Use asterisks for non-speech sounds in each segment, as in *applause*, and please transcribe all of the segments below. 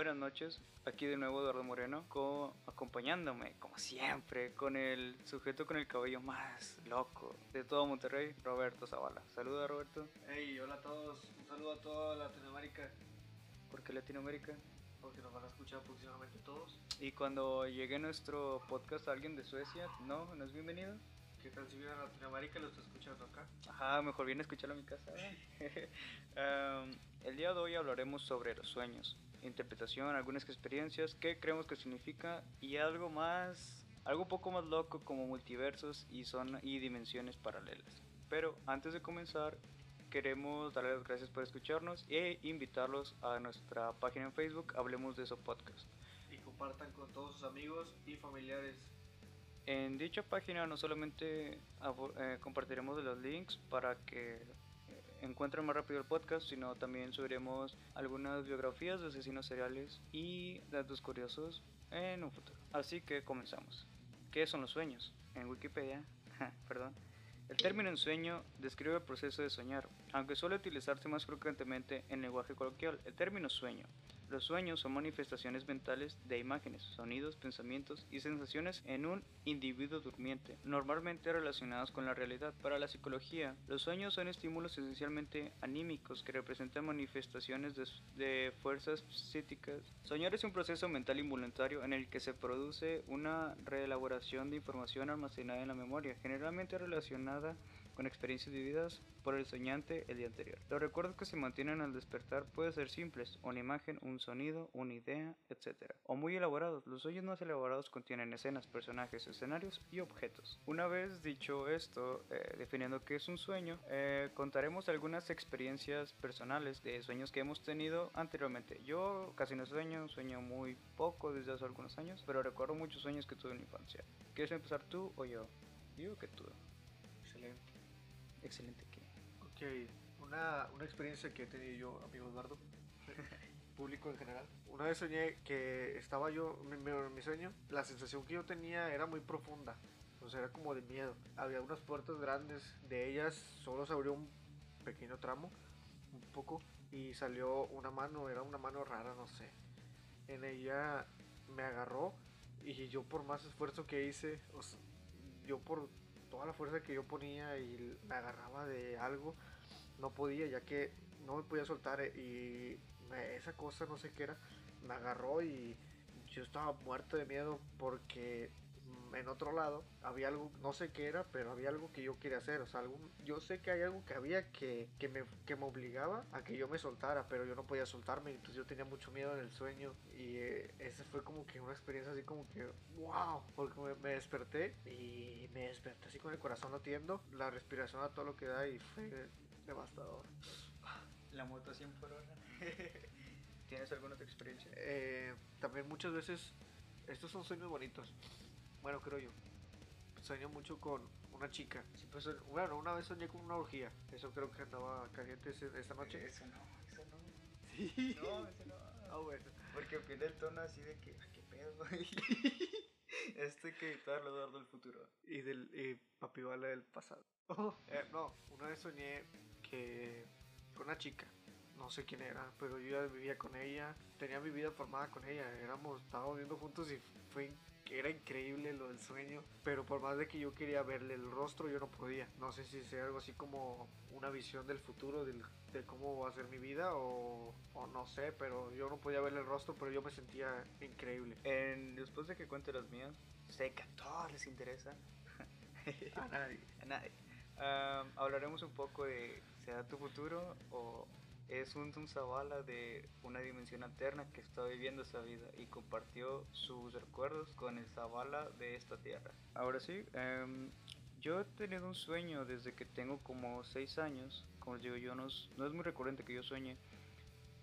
Buenas noches, aquí de nuevo Eduardo Moreno, co- acompañándome, como siempre, con el sujeto con el cabello más loco de todo Monterrey, Roberto Zavala. Saluda Roberto, Hey, hola a todos, un saludo a toda Latinoamérica, ¿por qué Latinoamérica? porque nos van a escuchar próximamente todos. Y cuando llegue nuestro podcast a alguien de Suecia, ¿no? ¿No es bienvenido? ¿Qué tal si vienen a Latinoamérica y lo está escuchando acá? Ajá, mejor viene a escucharlo a mi casa. *laughs* Um, el día de hoy hablaremos sobre los sueños, interpretación, algunas experiencias, qué creemos que significa y algo más, algo un poco más loco como multiversos y son y dimensiones paralelas. Pero antes de comenzar, queremos darles las gracias por escucharnos e invitarlos a nuestra página en Facebook, Hablemos de eso podcast. Y compartan con todos sus amigos y familiares. En dicha página no solamente eh, compartiremos los links para que encuentren más rápido el podcast, sino también subiremos algunas biografías de asesinos seriales y datos curiosos en un futuro. Así que comenzamos. ¿Qué son los sueños? En Wikipedia, *laughs* perdón. El término ensueño describe el proceso de soñar, aunque suele utilizarse más frecuentemente en lenguaje coloquial. El término sueño los sueños son manifestaciones mentales de imágenes, sonidos, pensamientos y sensaciones en un individuo durmiente, normalmente relacionados con la realidad. Para la psicología, los sueños son estímulos esencialmente anímicos que representan manifestaciones de, de fuerzas psíquicas. Soñar es un proceso mental involuntario en el que se produce una reelaboración de información almacenada en la memoria, generalmente relacionada con experiencias vividas por el soñante el día anterior. Los recuerdos que se mantienen al despertar pueden ser simples, una imagen, un sonido, una idea, etc. O muy elaborados. Los sueños más elaborados contienen escenas, personajes, escenarios y objetos. Una vez dicho esto, eh, definiendo qué es un sueño, eh, contaremos algunas experiencias personales de sueños que hemos tenido anteriormente. Yo casi no sueño, sueño muy poco desde hace algunos años, pero recuerdo muchos sueños que tuve en mi infancia. ¿Quieres empezar tú o yo? Digo que tú. Excelente. Que. Ok, una, una experiencia que he tenido yo, amigo Eduardo, *laughs* público en general. Una vez soñé que estaba yo, mi, mi- sueño, la sensación que yo tenía era muy profunda. O sea, era como de miedo. Había unas puertas grandes, de ellas solo se abrió un pequeño tramo, un poco, y salió una mano, era una mano rara, no sé. En ella me agarró y yo por más esfuerzo que hice, yo por toda la fuerza que yo ponía y me agarraba de algo, no podía, ya que no me podía soltar eh, y esa cosa, no sé qué era, me agarró y yo estaba muerto de miedo porque en otro lado había algo, no sé qué era, pero había algo que yo quería hacer, o sea, algún, yo sé que hay algo que había que, que, me, que me obligaba a que yo me soltara, pero yo no podía soltarme, entonces yo tenía mucho miedo en el sueño y eh, esa fue como que una experiencia así como que, wow, porque me, me desperté y me desperté así con el corazón latiendo, la respiración a todo lo que da y fue devastador. La moto 100 por hora. *laughs* ¿Tienes alguna otra experiencia? Eh, también muchas veces, estos son sueños bonitos, bueno, creo yo. Sueño mucho con una chica. Siempre soñ- bueno, una vez soñé con una orgía. Eso creo que andaba caliente esta noche. Eso no, eso no. Sí. No, eso no. Ah, bueno. Porque pierde el tono así de que, "Ah, qué pedo. *laughs* este que editar lo del futuro. Y del y papi vale del pasado. Eh, no, una vez soñé que con una chica. No sé quién era, pero yo ya vivía con ella. Tenía mi vida formada con ella. Éramos, estábamos viviendo juntos y fue era increíble lo del sueño. Pero por más de que yo quería verle el rostro, yo no podía. No sé si sea algo así como una visión del futuro, del, de cómo va a ser mi vida o, o no sé. Pero yo no podía verle el rostro, pero yo me sentía increíble. En, después de que cuente las mías, sé que a todos les interesa. *laughs* A nadie. a nadie. Am, hablaremos un poco de ¿será tu futuro o es un Zavala de una dimensión alterna que está viviendo esa vida y compartió sus recuerdos con el Zavala de esta tierra? Ahora sí, em, yo he tenido un sueño desde que tengo como 6 años. Como les digo, yo no, no es muy recurrente que yo sueñe.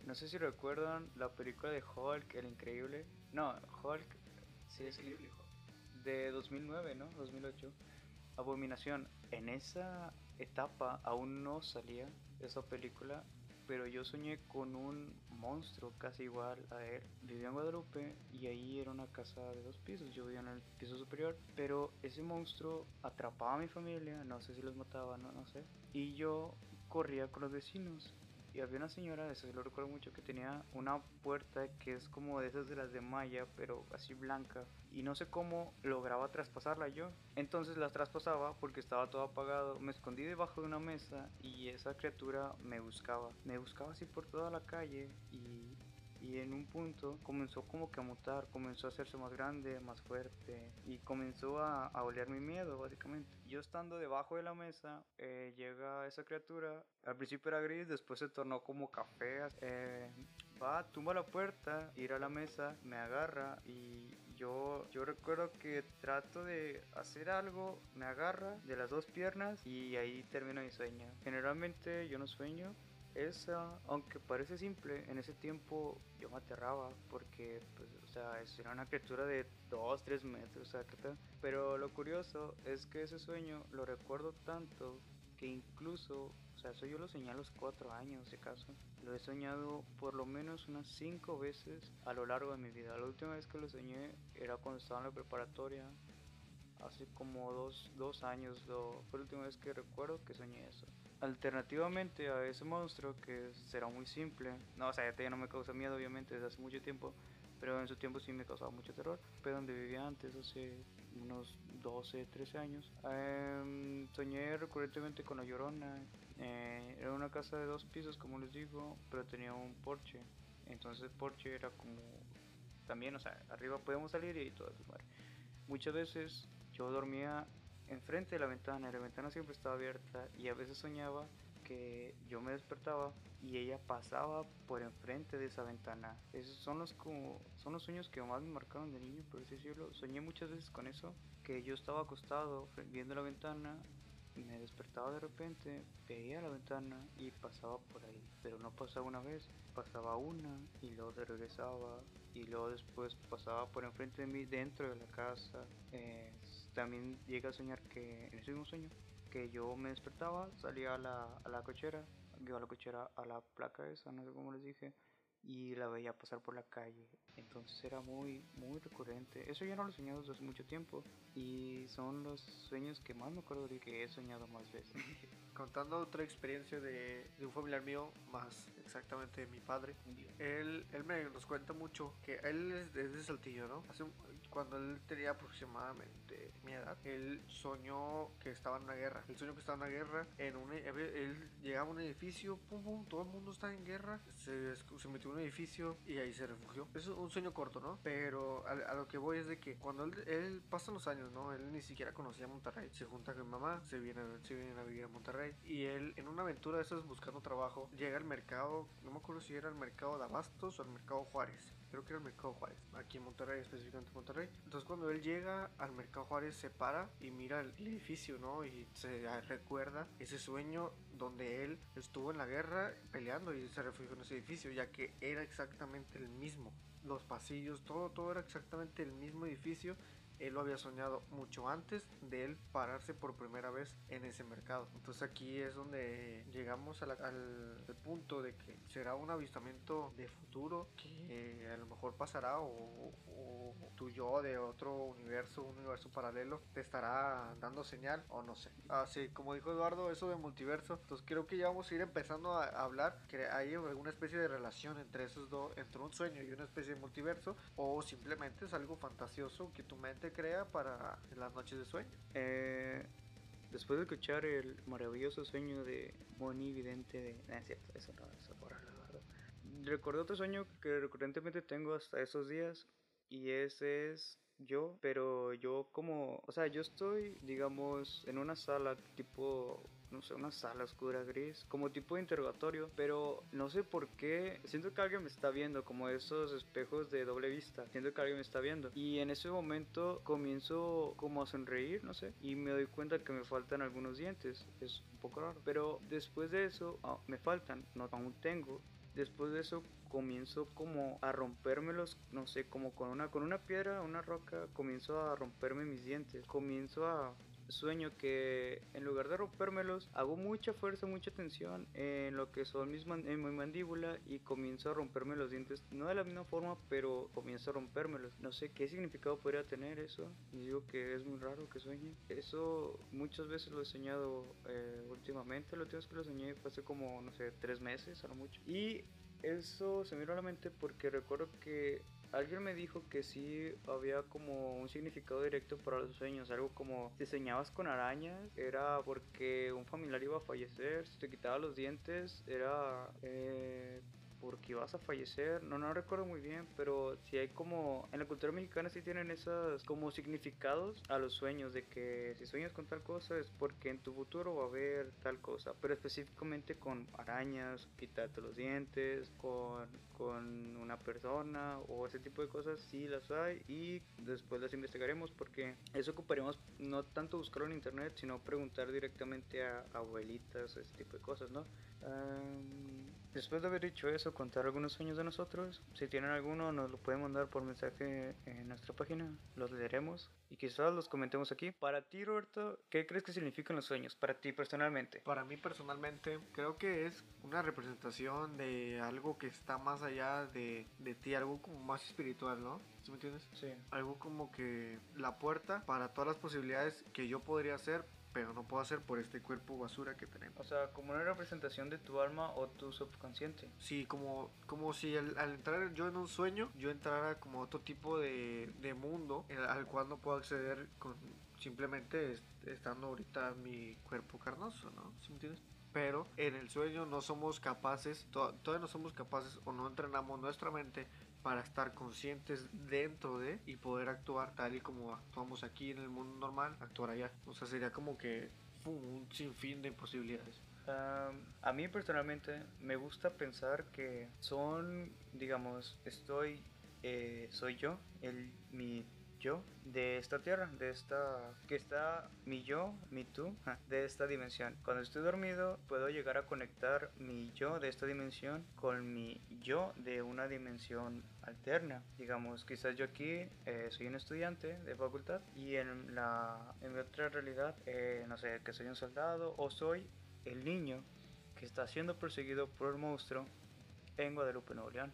No sé si recuerdan la película de Hulk, el increíble. No, Hulk, sí es increíble. De 2009, ¿no? 2008. Abominación. En esa etapa aún no salía esa película, pero yo soñé con un monstruo casi igual a él. Vivía en Guadalupe y ahí era una casa de dos pisos. Yo vivía en el piso superior, pero ese monstruo atrapaba a mi familia. No sé si los mataba, no, no sé. Y yo corría con los vecinos había una señora, eso lo recuerdo mucho, que tenía una puerta que es como de esas de las de malla, pero así blanca. Y no sé cómo lograba traspasarla yo. Entonces la traspasaba porque estaba todo apagado. Me escondí debajo de una mesa y esa criatura me buscaba. Me buscaba así por toda la calle y y en un punto comenzó como que a mutar, comenzó a hacerse más grande, más fuerte y comenzó a, a oler mi miedo básicamente. Yo estando debajo de la mesa, eh, llega esa criatura, al principio era gris, después se tornó como café, eh, va, tumba la puerta, ir a la mesa, me agarra y yo, yo recuerdo que trato de hacer algo, me agarra de las dos piernas y ahí termino mi sueño. Generalmente yo no sueño, esa, aunque parece simple, en ese tiempo yo me aterraba porque, pues, o sea, era una criatura de 2, 3 metros, o sea, Pero lo curioso es que ese sueño lo recuerdo tanto que incluso, o sea, eso yo lo soñé a los 4 años, de caso. Lo he soñado por lo menos unas 5 veces a lo largo de mi vida. La última vez que lo soñé era cuando estaba en la preparatoria, hace como 2 dos, años, lo, fue la última vez que recuerdo que soñé eso. Alternativamente a ese monstruo que será muy simple, no, o sea, ya no me causa miedo obviamente desde hace mucho tiempo, pero en su tiempo sí me causaba mucho terror. Fue donde vivía antes, hace unos 12, 13 años. Em, soñé recurrentemente con la llorona. Eh, era una casa de dos pisos, como les digo, pero tenía un porche. Entonces el porche era como también, o sea, arriba podíamos salir y todo eso. Muchas veces yo dormía enfrente de la ventana y la ventana siempre estaba abierta y a veces soñaba que yo me despertaba y ella pasaba por enfrente de esa ventana. Esos son los como son los sueños que más me marcaron de niño, por así decirlo. Soñé muchas veces con eso, que yo estaba acostado viendo la ventana me despertaba de repente, veía la ventana y pasaba por ahí, pero no pasaba una vez, pasaba una y luego regresaba y luego después pasaba por enfrente de mí dentro de la casa. Eh, también llegué a soñar que, en ese mismo sueño, que yo me despertaba, salía a la, a la cochera, iba a la cochera a la placa esa, no sé cómo les dije, y la veía pasar por la calle. Entonces era muy, muy recurrente. Eso ya no lo he soñado desde hace mucho tiempo y son los sueños que más me acuerdo de que he soñado más veces. *laughs* Contando otra experiencia de, de, un familiar mío, más exactamente de mi padre, él, él me nos cuenta mucho que él es, de Saltillo, ¿no? Hace cuando él tenía aproximadamente mi edad, él soñó que estaba en una guerra. Él soñó que estaba en una guerra. En un, él llegaba a un edificio, pum, pum, todo el mundo está en guerra. Se, se metió en un edificio y ahí se refugió. Es un sueño corto, ¿no? Pero a, lo que voy es de que cuando él, él pasa los años, ¿no? Él ni siquiera conocía Monterrey. Se junta con mi mamá, se viene, se viene a vivir a Monterrey. Y él, en una aventura de esas buscando trabajo, llega al mercado, no me acuerdo si era el mercado de Abastos o el mercado Juárez creo que era el Mercado Juárez, aquí en Monterrey, específicamente en Monterrey. Entonces cuando él llega al Mercado Juárez se para y mira el edificio, ¿no? Y se recuerda ese sueño donde él estuvo en la guerra peleando y se refugió en ese edificio, ya que era exactamente el mismo. Los pasillos, todo, todo era exactamente el mismo edificio él lo había soñado mucho antes de él pararse por primera vez en ese mercado. Entonces aquí es donde llegamos al, punto de que será un avistamiento de futuro que a lo mejor pasará o, o tu yo de otro universo, un universo paralelo, te estará dando señal o no sé. Así como dijo Eduardo, eso de multiverso, entonces creo que ya vamos a ir empezando a hablar que hay alguna especie de relación entre esos dos, entre un sueño y una especie de multiverso o simplemente es algo fantasioso que tu mente crea para las noches de sueño. Eh, después de escuchar el maravilloso sueño de Bonnie Vidente de... Ah, cierto, eso no, eso por Recordé otro sueño que recurrentemente tengo hasta esos días y ese es yo, pero yo como, o sea, yo estoy, digamos, en una sala tipo no sé, una sala oscura gris, como tipo de interrogatorio, pero no sé por qué, siento que alguien me está viendo, como esos espejos de doble vista, siento que alguien me está viendo. Y en ese momento comienzo como a sonreír, no sé, y me doy cuenta que me faltan algunos dientes, es un poco raro, pero después de eso ah, me faltan, no aún tengo. Después de eso comienzo como a rompérmelos, no sé, como con una, con una piedra, una roca, comienzo a romperme mis dientes, comienzo a sueño que en lugar de rompérmelos, hago mucha fuerza, mucha tensión en lo que son mis en mi mandíbula y comienzo a romperme los dientes, no de la misma forma, pero comienzo a rompérmelos. No sé qué significado podría tener eso. Y digo que es muy raro que sueñe. Eso muchas veces lo he soñado eh, últimamente. Lo última vez que lo soñé fue hace como, no sé, tres meses a lo mucho. Y eso se me vino a la mente porque recuerdo que alguien me dijo que sí había como un significado directo para los sueños, algo como si soñabas con arañas era porque un familiar iba a fallecer, si te quitaba los dientes era eh, porque ibas a fallecer, no, no recuerdo muy bien, pero si hay como, en la cultura mexicana sí tienen esos como significados a los sueños, de que si sueñas con tal cosa es porque en tu futuro va a haber tal cosa, pero específicamente con arañas, quitarte los dientes, con, con una persona o ese tipo de cosas, sí las hay y después las investigaremos porque eso ocuparemos no tanto buscarlo en internet, sino preguntar directamente a abuelitas, ese tipo de cosas, ¿no? Después de haber dicho eso, contar algunos sueños de nosotros. Si tienen alguno, nos lo pueden mandar por mensaje en nuestra página. Los leeremos y quizás los comentemos aquí. Para ti, Roberto, ¿qué crees que significan los sueños? Para ti personalmente. Para mí personalmente, creo que es una representación de algo que está más allá de, de ti, algo como más espiritual, ¿no? ¿Sí me entiendes? Sí. Algo como que la puerta para todas las posibilidades que yo podría hacer, pero no puedo hacer por este cuerpo basura que tenemos. O sea, como una representación de tu alma o tu subconsciente. Sí, como, como si al, entrar yo en un sueño, yo entrara como otro tipo de, de mundo al cual no puedo acceder con simplemente estando ahorita mi cuerpo carnoso, ¿no? ¿Sí me entiendes? Pero en el sueño no somos capaces, todavía no somos capaces o no entrenamos nuestra mente para estar conscientes dentro de y poder actuar tal y como actuamos aquí en el mundo normal, actuar allá. O sea, sería como que un sinfín de posibilidades. a mí personalmente me gusta pensar que son, digamos, estoy, eh, soy yo, el, mi yo de esta tierra, de esta que está mi yo, mi tú, de esta dimensión. Cuando estoy dormido puedo llegar a conectar mi yo de esta dimensión con mi yo de una dimensión alterna. Digamos, quizás yo aquí eh, soy un estudiante de facultad y en la en mi otra realidad, eh, no sé, que soy un soldado o soy el niño que está siendo perseguido por el monstruo en Guadalupe, Nuevo León.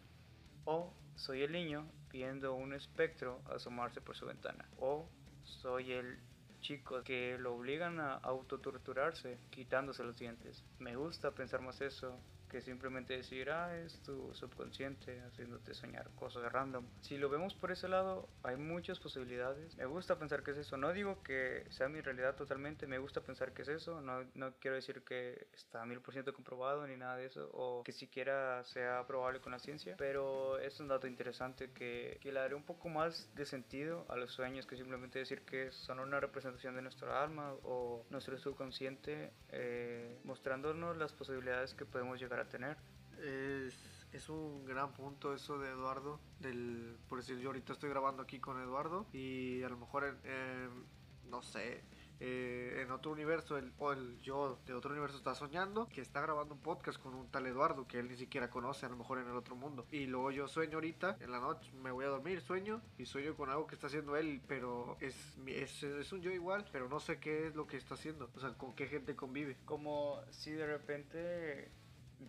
O soy el niño viendo un espectro asomarse por su ventana. O soy el chico que lo obligan a autotorturarse quitándose los dientes. Me gusta pensar más eso que simplemente decir, ah, es tu subconsciente haciéndote soñar cosas random. Si lo vemos por ese lado, hay muchas posibilidades. Me gusta pensar que es eso. No digo que sea mi realidad totalmente, me gusta pensar que es eso. No, no quiero decir que está mil por ciento comprobado ni nada de eso, o que siquiera sea probable con la ciencia, pero es un dato interesante que, que le daré un poco más de sentido a los sueños que simplemente decir que son una representación de nuestra alma o nuestro subconsciente, eh, mostrándonos las posibilidades que podemos llegar a tener. Es, es, un gran punto eso de Eduardo, del, por decir yo ahorita estoy grabando aquí con Eduardo y a lo mejor, no sé, eh, en otro universo, el, o el yo de otro universo está soñando que está grabando un podcast con un tal Eduardo que él ni siquiera conoce, a lo mejor en el otro mundo. Y luego yo sueño ahorita, en la noche, me voy a dormir, sueño y sueño con algo que está haciendo él, pero es, es, es un yo igual, pero no sé qué es lo que está haciendo, o sea, con qué gente convive. Como si de repente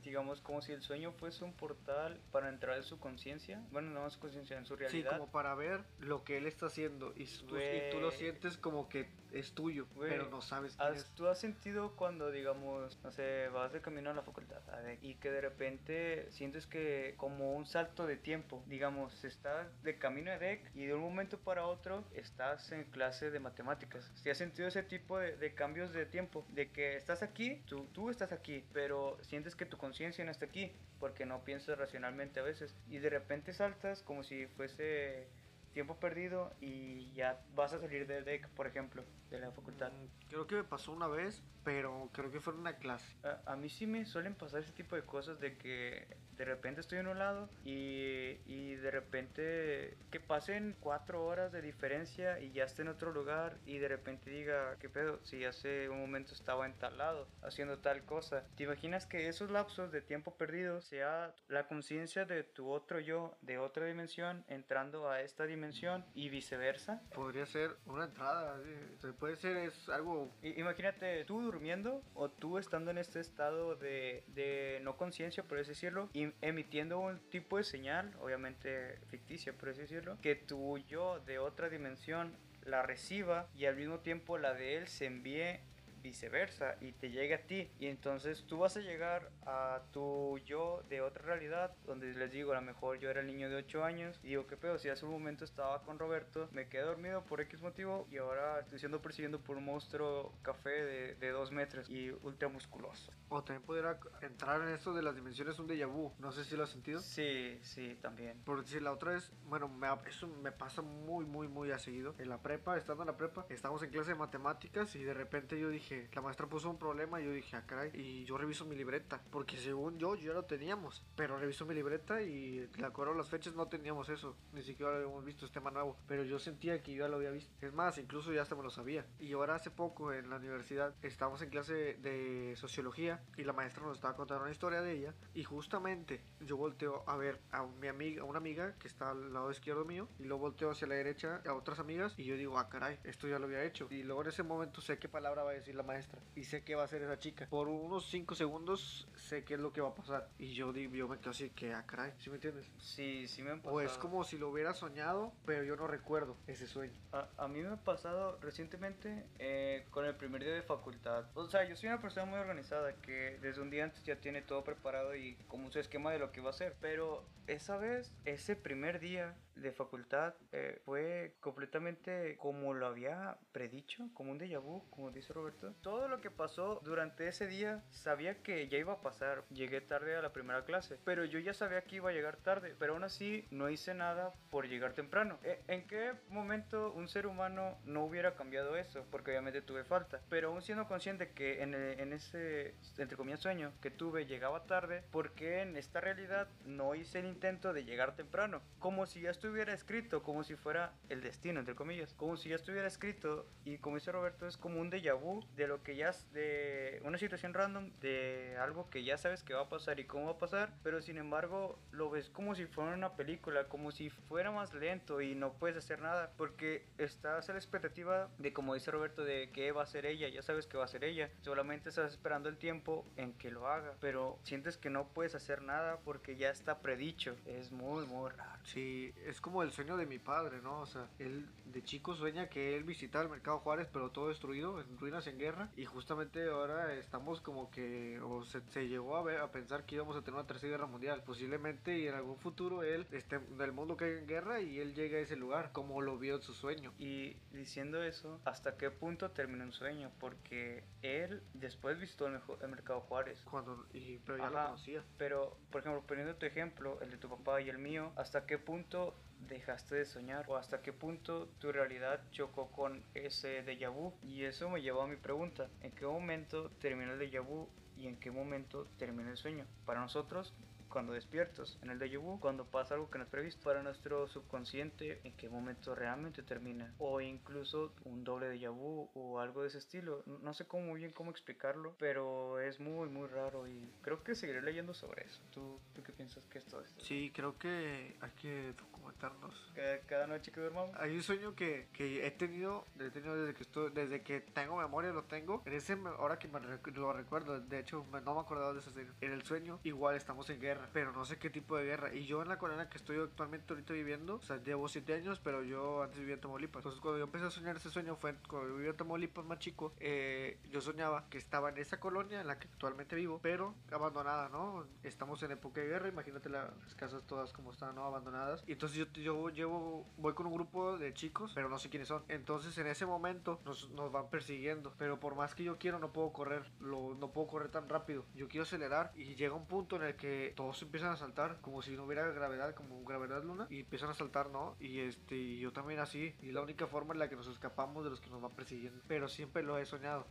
digamos, como si el sueño fuese un portal para entrar en su conciencia. Bueno, no en su conciencia, en su realidad. Sí, como para ver lo que él está haciendo. Y tú, y tú lo sientes como que es tuyo, pero no sabes quién es. ¿Tú has sentido cuando, digamos, no sé, vas de camino a la facultad y que de repente sientes que como un salto de tiempo, digamos, estás de camino a DEC y de un momento para otro estás en clase de matemáticas? Si has sentido ese tipo de, de, cambios de tiempo, de que estás aquí, tú, tú estás aquí, pero sientes que tu conciencia no está aquí porque no piensas racionalmente a veces y de repente saltas como si fuese tiempo perdido y ya vas a salir del deck, por ejemplo, de la facultad. Mm, creo que me pasó una vez, pero creo que fue en una clase. A, a, mí sí me suelen pasar ese tipo de cosas de que de repente estoy en un lado y, y de repente que pasen cuatro horas de diferencia y ya esté en otro lugar y de repente diga, ¿qué pedo? Si hace un momento estaba en tal lado haciendo tal cosa. ¿Te imaginas que esos lapsos de tiempo perdido sea la conciencia de tu otro yo de otra dimensión entrando a esta dimensión? Dimensión y viceversa. Podría ser una entrada, sí. puede ser es algo... Imagínate tú durmiendo o tú estando en este estado de, de no conciencia, por así decirlo, y emitiendo un tipo de señal, obviamente ficticia, por así decirlo, que tu yo de otra dimensión la reciba y al mismo tiempo la de él se envíe viceversa y te llega a ti. Y entonces tú vas a llegar a tu yo de otra realidad donde les digo a lo mejor yo era el niño de 8 años y digo qué pedo si hace un momento estaba con Roberto me quedé dormido por X motivo y ahora estoy siendo percibido por un monstruo café de, de 2 metros y ultra musculoso o también podría entrar en esto de las dimensiones un déjà vu. No sé si lo has sentido. Sí sí también. Por decir la otra vez bueno me, eso me pasa muy muy muy a seguido. En la prepa estando en la prepa estamos en clase de matemáticas y de repente yo dije la maestra puso un problema y yo dije, ah, caray, y yo reviso mi libreta, porque según yo, yo ya lo teníamos, pero reviso mi libreta y de acuerdo a las fechas no teníamos eso, ni siquiera habíamos visto este tema nuevo, pero yo sentía que yo ya lo había visto. Es más, incluso ya hasta me lo sabía. Y ahora hace poco en la universidad estábamos en clase de sociología y la maestra nos estaba contando una historia de ella y justamente yo volteo a ver a mi amiga, a una amiga que está al lado izquierdo mío y luego volteo hacia la derecha a otras amigas y yo digo, ah, caray, esto ya lo había hecho. Y luego en ese momento sé qué palabra va a decir la maestra y sé qué va a hacer esa chica. Por unos 5 segundos sé qué es lo que va a pasar y yo, yo me quedo así que, ah, caray, ¿sí me entiendes? Sí, sí me han pasado. O es como si lo hubiera soñado, pero yo no recuerdo ese sueño. A, a mí me ha pasado recientemente eh, con el primer día de facultad. O sea, yo soy una persona muy organizada que desde un día antes ya tiene todo preparado y como su esquema de lo que va a hacer. Pero esa vez, ese primer día de facultad eh, fue completamente como lo había predicho, como un déjà vu, como dice Roberto. Todo lo que pasó durante ese día sabía que ya iba a pasar. Llegué tarde a la primera clase, pero yo ya sabía que iba a llegar tarde, pero aún así no hice nada por llegar temprano. E, ¿En qué momento un ser humano no hubiera cambiado eso? Porque obviamente tuve falta, pero aún siendo consciente que en, en ese, entre comillas, sueño que tuve llegaba tarde, porque en esta realidad no hice el intento de llegar temprano? Como si ya estuviera escrito, como si fuera el destino, entre comillas, como si ya estuviera escrito y como dice Roberto, es como un déjà vu de lo que ya, de una situación random, de algo que ya sabes que va a pasar y cómo va a pasar, pero sin embargo lo ves como si fuera una película, como si fuera más lento y no puedes hacer nada, porque estás a la expectativa de, como dice Roberto, de que va a ser ella, ya sabes que va a ser ella, solamente estás esperando el tiempo en que lo haga, pero sientes que no puedes hacer nada porque ya está predicho, es muy, muy raro. Sí, es como el sueño de mi padre, ¿no? O sea, él de chico sueña que él visitaba el mercado Juárez, pero todo destruido, en ruinas en guerra. Y justamente ahora estamos como que, o se, llegó a, ver, a pensar que íbamos a tener una tercera guerra mundial. Posiblemente y en algún futuro él esté del mundo hay en guerra y él llegue a ese lugar, como lo vio en su sueño. Y diciendo eso, ¿hasta qué punto terminó un sueño? Porque él después visitó el, mercado Juárez. Cuando, y, pero ya lo conocía. Pero, por ejemplo, poniendo tu ejemplo, el de tu papá y el mío, ¿hasta qué punto dejaste de soñar o hasta qué punto tu realidad chocó con ese déjà vu. Y eso me llevó a mi pregunta, ¿en qué momento termina el déjà vu y en qué momento termina el sueño? Para nosotros cuando despiertos. En el déjà vu, cuando pasa algo que no es previsto. Para nuestro subconsciente, en qué momento realmente termina. O incluso un doble déjà vu o algo de ese estilo. No sé cómo muy bien cómo explicarlo, pero es muy, muy raro y creo que seguiré leyendo sobre eso. ¿Tú, tú qué piensas que es esto? Sí, creo que hay que documentarnos. Cada, noche que duermamos. Hay un sueño que, que he tenido, he tenido desde que estoy, desde que tengo memoria, lo tengo. En ese, ahora que me lo recuerdo, de hecho, no me acordaba de ese sueño. En el sueño, igual estamos en guerra pero no sé qué tipo de guerra. Y yo en la colonia que estoy actualmente ahorita viviendo, o sea, llevo 7 años, pero yo antes vivía en Tamaulipas. Entonces, cuando yo empecé a soñar ese sueño fue cuando yo vivía en Tamaulipas más chico, eh, yo soñaba que estaba en esa colonia en la que actualmente vivo, pero abandonada, ¿no? Estamos en época de guerra, imagínate las casas todas como están, ¿no? Abandonadas. Y entonces yo, yo llevo, voy con un grupo de chicos, pero no sé quiénes son. Entonces, en ese momento nos, nos van persiguiendo, pero por más que yo quiero, no puedo correr, lo, no puedo correr tan rápido. Yo quiero acelerar y llega un punto en el que todos todos empiezan a saltar como si no hubiera gravedad, como gravedad luna, y empiezan a saltar, ¿no? Y este, yo también así, y la única forma en la que nos escapamos de los que nos van persiguiendo, pero siempre lo he soñado.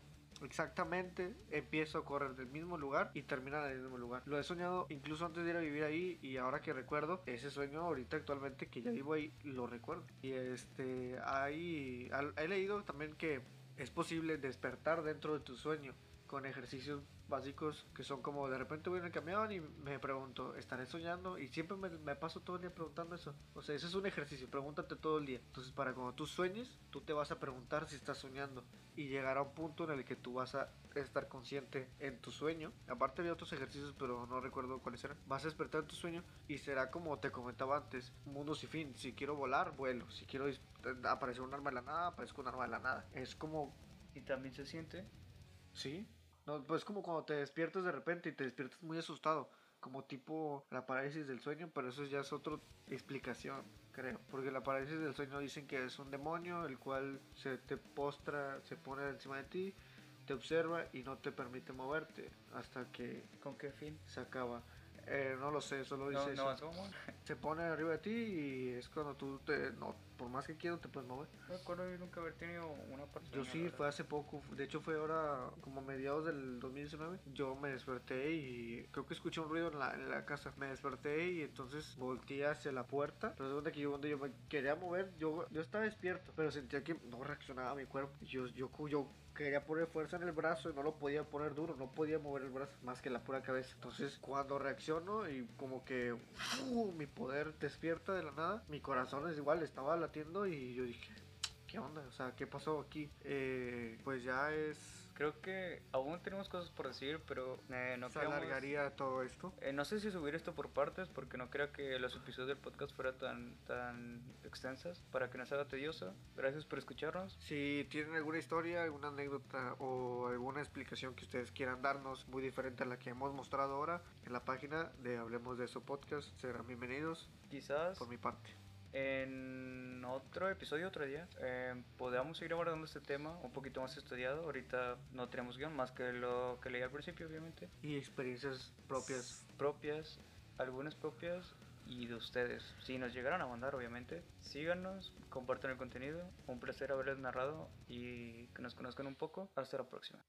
Exactamente, empiezo a correr del mismo lugar y termina en el mismo lugar. Lo he soñado incluso antes de ir a vivir ahí y ahora que recuerdo ese sueño ahorita actualmente que ya vivo ahí lo recuerdo. Y este, ahí he leído también que es posible despertar dentro de tu sueño con ejercicios básicos que son como de repente voy en el camión y me pregunto, ¿estaré soñando? Y siempre me, me, paso todo el día preguntando eso. O sea, ese es un ejercicio, pregúntate todo el día. Entonces, para cuando tú sueñes, tú te vas a preguntar si estás soñando y llegará un punto en el que tú vas a estar consciente en tu sueño. Aparte de otros ejercicios, pero no recuerdo cuáles eran. Vas a despertar en tu sueño y será como te comentaba antes, mundo sin fin. Si quiero volar, vuelo. Si quiero aparecer un arma de la nada, aparezco un arma de la nada. Es como... ¿Y también se siente? Sí. No, pues como cuando te despiertas de repente y te despiertas muy asustado. Como tipo la parálisis del sueño, pero eso ya es otra explicación creo. Porque la parálisis del sueño dicen que es un demonio el cual se te postra, se pone encima de ti, te observa y no te permite moverte hasta que... ¿Con qué fin? Se acaba. Eh, no lo sé, solo dice no, eso. Se pone arriba de ti y es cuando tú te, no, por más que quieras te puedes mover. No recuerdo nunca haber tenido una persona. Yo sí, fue hace poco, de hecho fue ahora como mediados del 2019. Yo me desperté y creo que escuché un ruido en la, en la casa. Me desperté y entonces volteé hacia la puerta. Pero que yo donde yo me quería mover, yo, yo estaba despierto, pero sentía que no reaccionaba mi cuerpo. Yo, yo, yo quería poner fuerza en el brazo y no lo podía poner duro, no podía mover el brazo más que la pura cabeza. Entonces, cuando reacciono y como que mi poder despierta de la nada, mi corazón es igual, estaba latiendo y yo dije, ¿qué onda? O sea, ¿qué pasó aquí? Eh, pues ya es Creo que aún tenemos cosas por decir, pero eh, no Se alargaría todo esto. Eh, no sé si subir esto por partes, porque no creo que los episodios del podcast fueran tan, tan extensas para que no sea tedioso. Gracias por escucharnos. Si tienen alguna historia, alguna anécdota o alguna explicación que ustedes quieran darnos muy diferente a la que hemos mostrado ahora en la página de Hablemos de eso podcast, serán bienvenidos. Quizás. Por mi parte en otro episodio, otro día, eh, podamos seguir abordando este tema un poquito más estudiado. Ahorita no tenemos guion más que lo que leí al principio, obviamente. Y experiencias propias. Propias, algunas propias y de ustedes. Si nos llegaron a mandar, obviamente, síganos, compartan el contenido. Un placer haberles narrado y que nos conozcan un poco. Hasta la próxima.